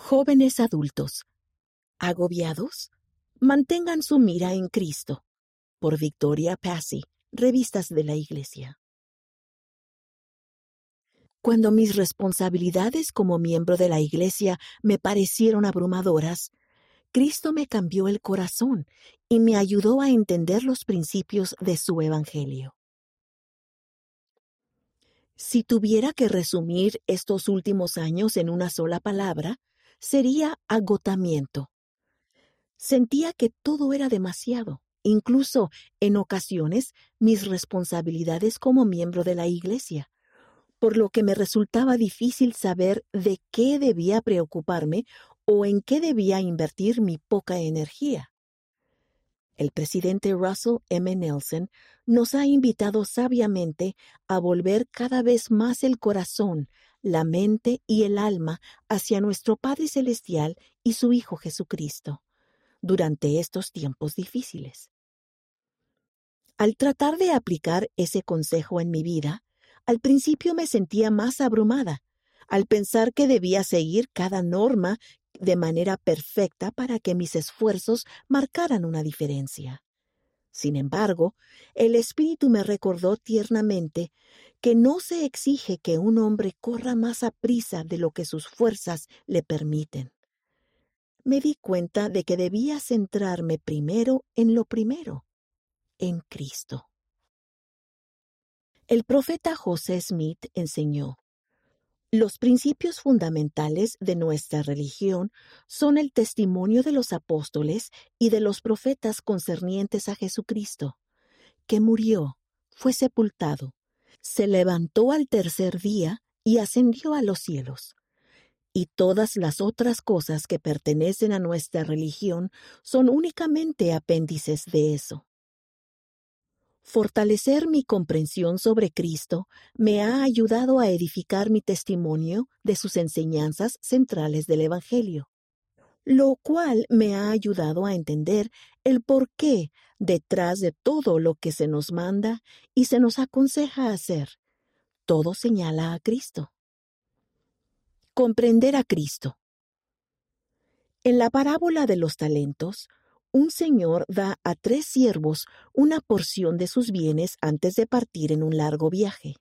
Jóvenes adultos, agobiados, mantengan su mira en Cristo. Por Victoria Passy, Revistas de la Iglesia. Cuando mis responsabilidades como miembro de la Iglesia me parecieron abrumadoras, Cristo me cambió el corazón y me ayudó a entender los principios de su Evangelio. Si tuviera que resumir estos últimos años en una sola palabra, sería agotamiento. Sentía que todo era demasiado, incluso en ocasiones mis responsabilidades como miembro de la Iglesia, por lo que me resultaba difícil saber de qué debía preocuparme o en qué debía invertir mi poca energía. El presidente Russell M. Nelson nos ha invitado sabiamente a volver cada vez más el corazón, la mente y el alma hacia nuestro Padre Celestial y su Hijo Jesucristo durante estos tiempos difíciles. Al tratar de aplicar ese consejo en mi vida, al principio me sentía más abrumada, al pensar que debía seguir cada norma de manera perfecta para que mis esfuerzos marcaran una diferencia. Sin embargo, el Espíritu me recordó tiernamente que no se exige que un hombre corra más a prisa de lo que sus fuerzas le permiten. Me di cuenta de que debía centrarme primero en lo primero, en Cristo. El profeta José Smith enseñó, los principios fundamentales de nuestra religión son el testimonio de los apóstoles y de los profetas concernientes a Jesucristo, que murió, fue sepultado, se levantó al tercer día y ascendió a los cielos. Y todas las otras cosas que pertenecen a nuestra religión son únicamente apéndices de eso. Fortalecer mi comprensión sobre Cristo me ha ayudado a edificar mi testimonio de sus enseñanzas centrales del Evangelio, lo cual me ha ayudado a entender el porqué detrás de todo lo que se nos manda y se nos aconseja hacer. Todo señala a Cristo. Comprender a Cristo. En la parábola de los talentos, un señor da a tres siervos una porción de sus bienes antes de partir en un largo viaje.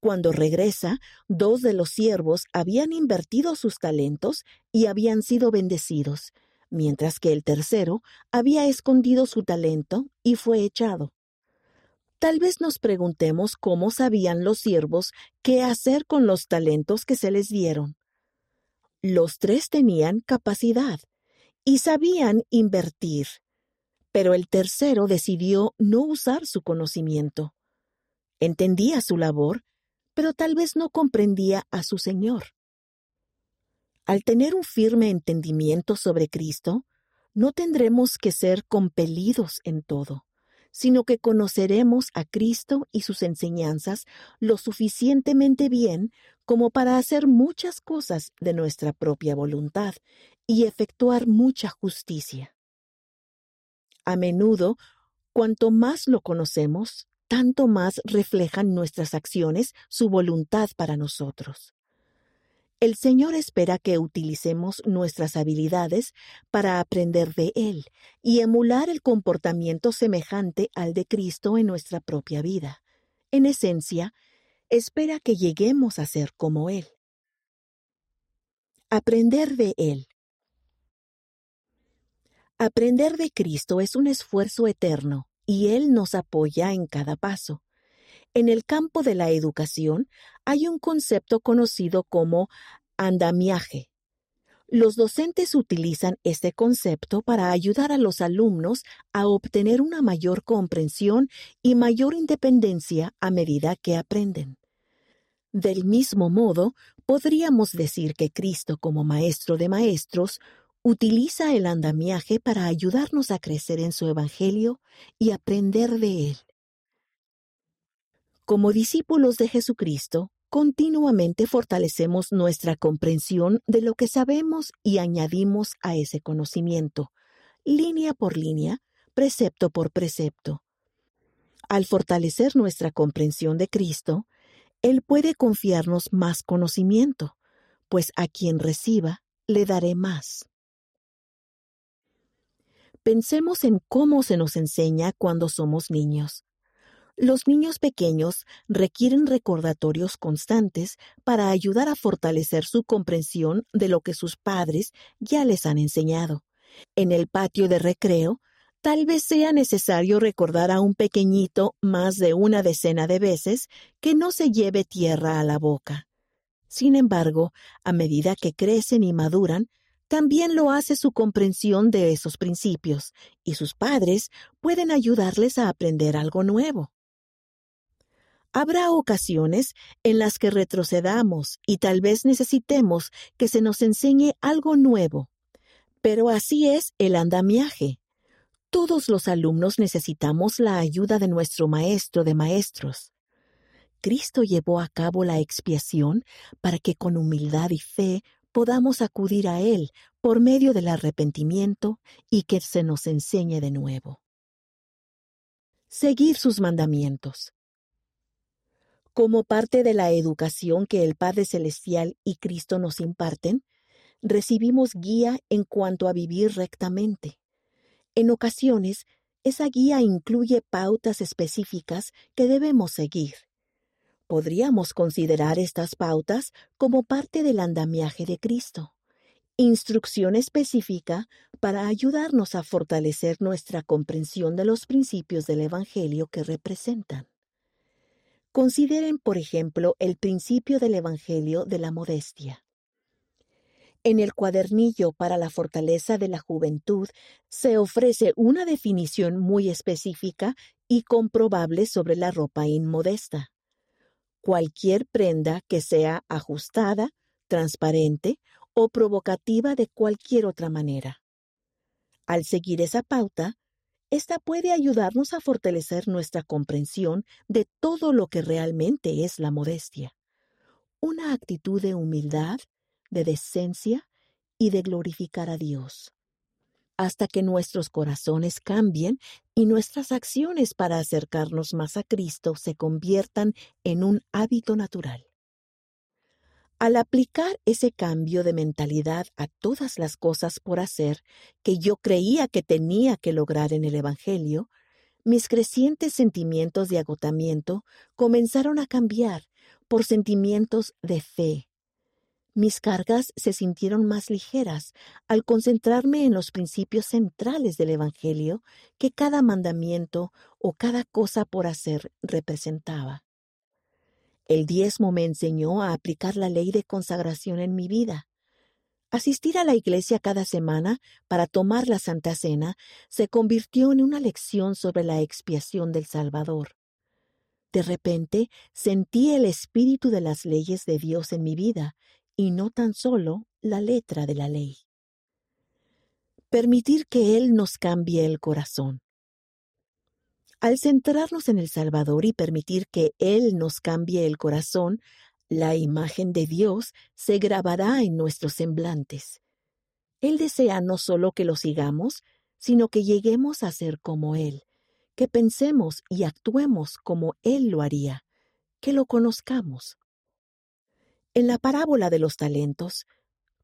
Cuando regresa, dos de los siervos habían invertido sus talentos y habían sido bendecidos, mientras que el tercero había escondido su talento y fue echado. Tal vez nos preguntemos cómo sabían los siervos qué hacer con los talentos que se les dieron. Los tres tenían capacidad, y sabían invertir, pero el tercero decidió no usar su conocimiento. Entendía su labor, pero tal vez no comprendía a su Señor. Al tener un firme entendimiento sobre Cristo, no tendremos que ser compelidos en todo, sino que conoceremos a Cristo y sus enseñanzas lo suficientemente bien como para hacer muchas cosas de nuestra propia voluntad y efectuar mucha justicia. A menudo, cuanto más lo conocemos, tanto más reflejan nuestras acciones su voluntad para nosotros. El Señor espera que utilicemos nuestras habilidades para aprender de Él y emular el comportamiento semejante al de Cristo en nuestra propia vida. En esencia, espera que lleguemos a ser como Él. Aprender de Él. Aprender de Cristo es un esfuerzo eterno y Él nos apoya en cada paso. En el campo de la educación hay un concepto conocido como andamiaje. Los docentes utilizan este concepto para ayudar a los alumnos a obtener una mayor comprensión y mayor independencia a medida que aprenden. Del mismo modo, podríamos decir que Cristo como Maestro de Maestros utiliza el andamiaje para ayudarnos a crecer en su Evangelio y aprender de él. Como discípulos de Jesucristo, continuamente fortalecemos nuestra comprensión de lo que sabemos y añadimos a ese conocimiento, línea por línea, precepto por precepto. Al fortalecer nuestra comprensión de Cristo, Él puede confiarnos más conocimiento, pues a quien reciba, le daré más. Pensemos en cómo se nos enseña cuando somos niños. Los niños pequeños requieren recordatorios constantes para ayudar a fortalecer su comprensión de lo que sus padres ya les han enseñado. En el patio de recreo, tal vez sea necesario recordar a un pequeñito más de una decena de veces que no se lleve tierra a la boca. Sin embargo, a medida que crecen y maduran, también lo hace su comprensión de esos principios, y sus padres pueden ayudarles a aprender algo nuevo. Habrá ocasiones en las que retrocedamos y tal vez necesitemos que se nos enseñe algo nuevo. Pero así es el andamiaje. Todos los alumnos necesitamos la ayuda de nuestro Maestro de Maestros. Cristo llevó a cabo la expiación para que con humildad y fe podamos acudir a Él por medio del arrepentimiento y que se nos enseñe de nuevo. Seguir sus mandamientos. Como parte de la educación que el Padre Celestial y Cristo nos imparten, recibimos guía en cuanto a vivir rectamente. En ocasiones, esa guía incluye pautas específicas que debemos seguir. Podríamos considerar estas pautas como parte del andamiaje de Cristo, instrucción específica para ayudarnos a fortalecer nuestra comprensión de los principios del Evangelio que representan. Consideren, por ejemplo, el principio del Evangelio de la modestia. En el cuadernillo para la fortaleza de la juventud se ofrece una definición muy específica y comprobable sobre la ropa inmodesta. Cualquier prenda que sea ajustada, transparente o provocativa de cualquier otra manera. Al seguir esa pauta, esta puede ayudarnos a fortalecer nuestra comprensión de todo lo que realmente es la modestia. Una actitud de humildad, de decencia y de glorificar a Dios. Hasta que nuestros corazones cambien y nuestras acciones para acercarnos más a Cristo se conviertan en un hábito natural. Al aplicar ese cambio de mentalidad a todas las cosas por hacer que yo creía que tenía que lograr en el Evangelio, mis crecientes sentimientos de agotamiento comenzaron a cambiar por sentimientos de fe. Mis cargas se sintieron más ligeras al concentrarme en los principios centrales del Evangelio que cada mandamiento o cada cosa por hacer representaba. El diezmo me enseñó a aplicar la ley de consagración en mi vida. Asistir a la iglesia cada semana para tomar la Santa Cena se convirtió en una lección sobre la expiación del Salvador. De repente sentí el espíritu de las leyes de Dios en mi vida y no tan solo la letra de la ley. Permitir que Él nos cambie el corazón. Al centrarnos en el Salvador y permitir que Él nos cambie el corazón, la imagen de Dios se grabará en nuestros semblantes. Él desea no solo que lo sigamos, sino que lleguemos a ser como Él, que pensemos y actuemos como Él lo haría, que lo conozcamos. En la parábola de los talentos,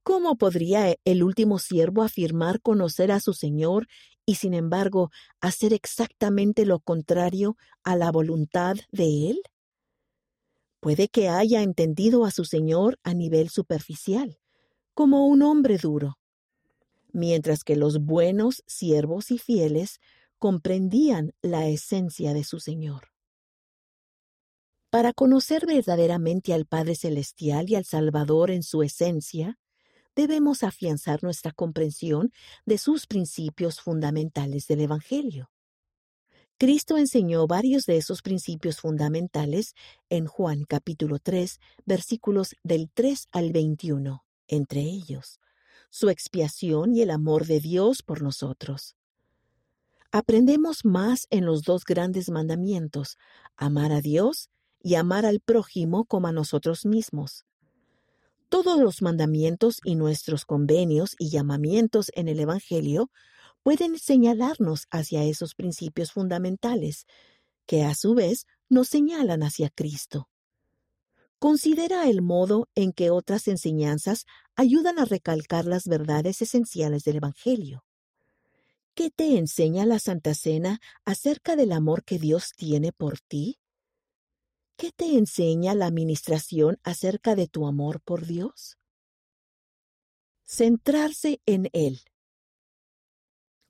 ¿Cómo podría el último siervo afirmar conocer a su Señor y sin embargo hacer exactamente lo contrario a la voluntad de Él? Puede que haya entendido a su Señor a nivel superficial, como un hombre duro, mientras que los buenos siervos y fieles comprendían la esencia de su Señor. Para conocer verdaderamente al Padre Celestial y al Salvador en su esencia, debemos afianzar nuestra comprensión de sus principios fundamentales del Evangelio. Cristo enseñó varios de esos principios fundamentales en Juan capítulo 3, versículos del 3 al 21, entre ellos, su expiación y el amor de Dios por nosotros. Aprendemos más en los dos grandes mandamientos, amar a Dios y amar al prójimo como a nosotros mismos. Todos los mandamientos y nuestros convenios y llamamientos en el Evangelio pueden señalarnos hacia esos principios fundamentales, que a su vez nos señalan hacia Cristo. Considera el modo en que otras enseñanzas ayudan a recalcar las verdades esenciales del Evangelio. ¿Qué te enseña la Santa Cena acerca del amor que Dios tiene por ti? ¿Qué te enseña la Administración acerca de tu amor por Dios? Centrarse en Él.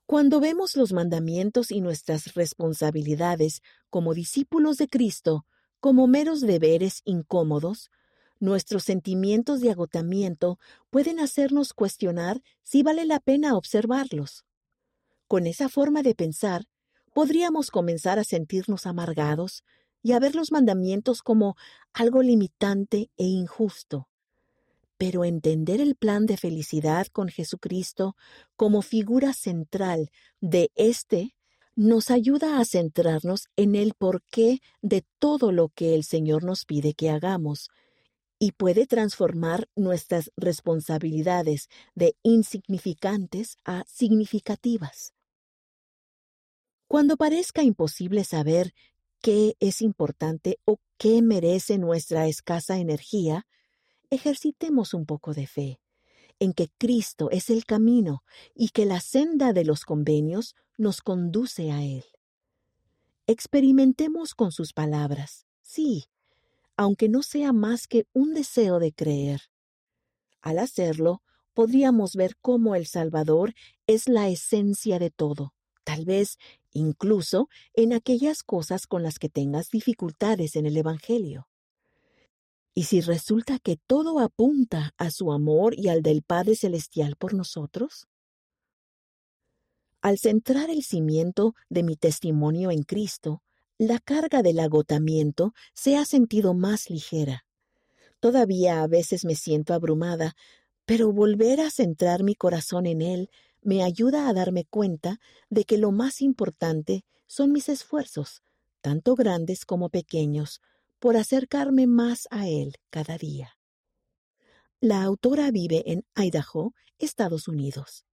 Cuando vemos los mandamientos y nuestras responsabilidades como discípulos de Cristo como meros deberes incómodos, nuestros sentimientos de agotamiento pueden hacernos cuestionar si vale la pena observarlos. Con esa forma de pensar, podríamos comenzar a sentirnos amargados y a ver los mandamientos como algo limitante e injusto. Pero entender el plan de felicidad con Jesucristo como figura central de este nos ayuda a centrarnos en el porqué de todo lo que el Señor nos pide que hagamos y puede transformar nuestras responsabilidades de insignificantes a significativas. Cuando parezca imposible saber qué es importante o qué merece nuestra escasa energía, ejercitemos un poco de fe en que Cristo es el camino y que la senda de los convenios nos conduce a Él. Experimentemos con sus palabras, sí, aunque no sea más que un deseo de creer. Al hacerlo, podríamos ver cómo el Salvador es la esencia de todo, tal vez incluso en aquellas cosas con las que tengas dificultades en el Evangelio. Y si resulta que todo apunta a su amor y al del Padre Celestial por nosotros, al centrar el cimiento de mi testimonio en Cristo, la carga del agotamiento se ha sentido más ligera. Todavía a veces me siento abrumada, pero volver a centrar mi corazón en Él me ayuda a darme cuenta de que lo más importante son mis esfuerzos, tanto grandes como pequeños, por acercarme más a Él cada día. La autora vive en Idaho, Estados Unidos.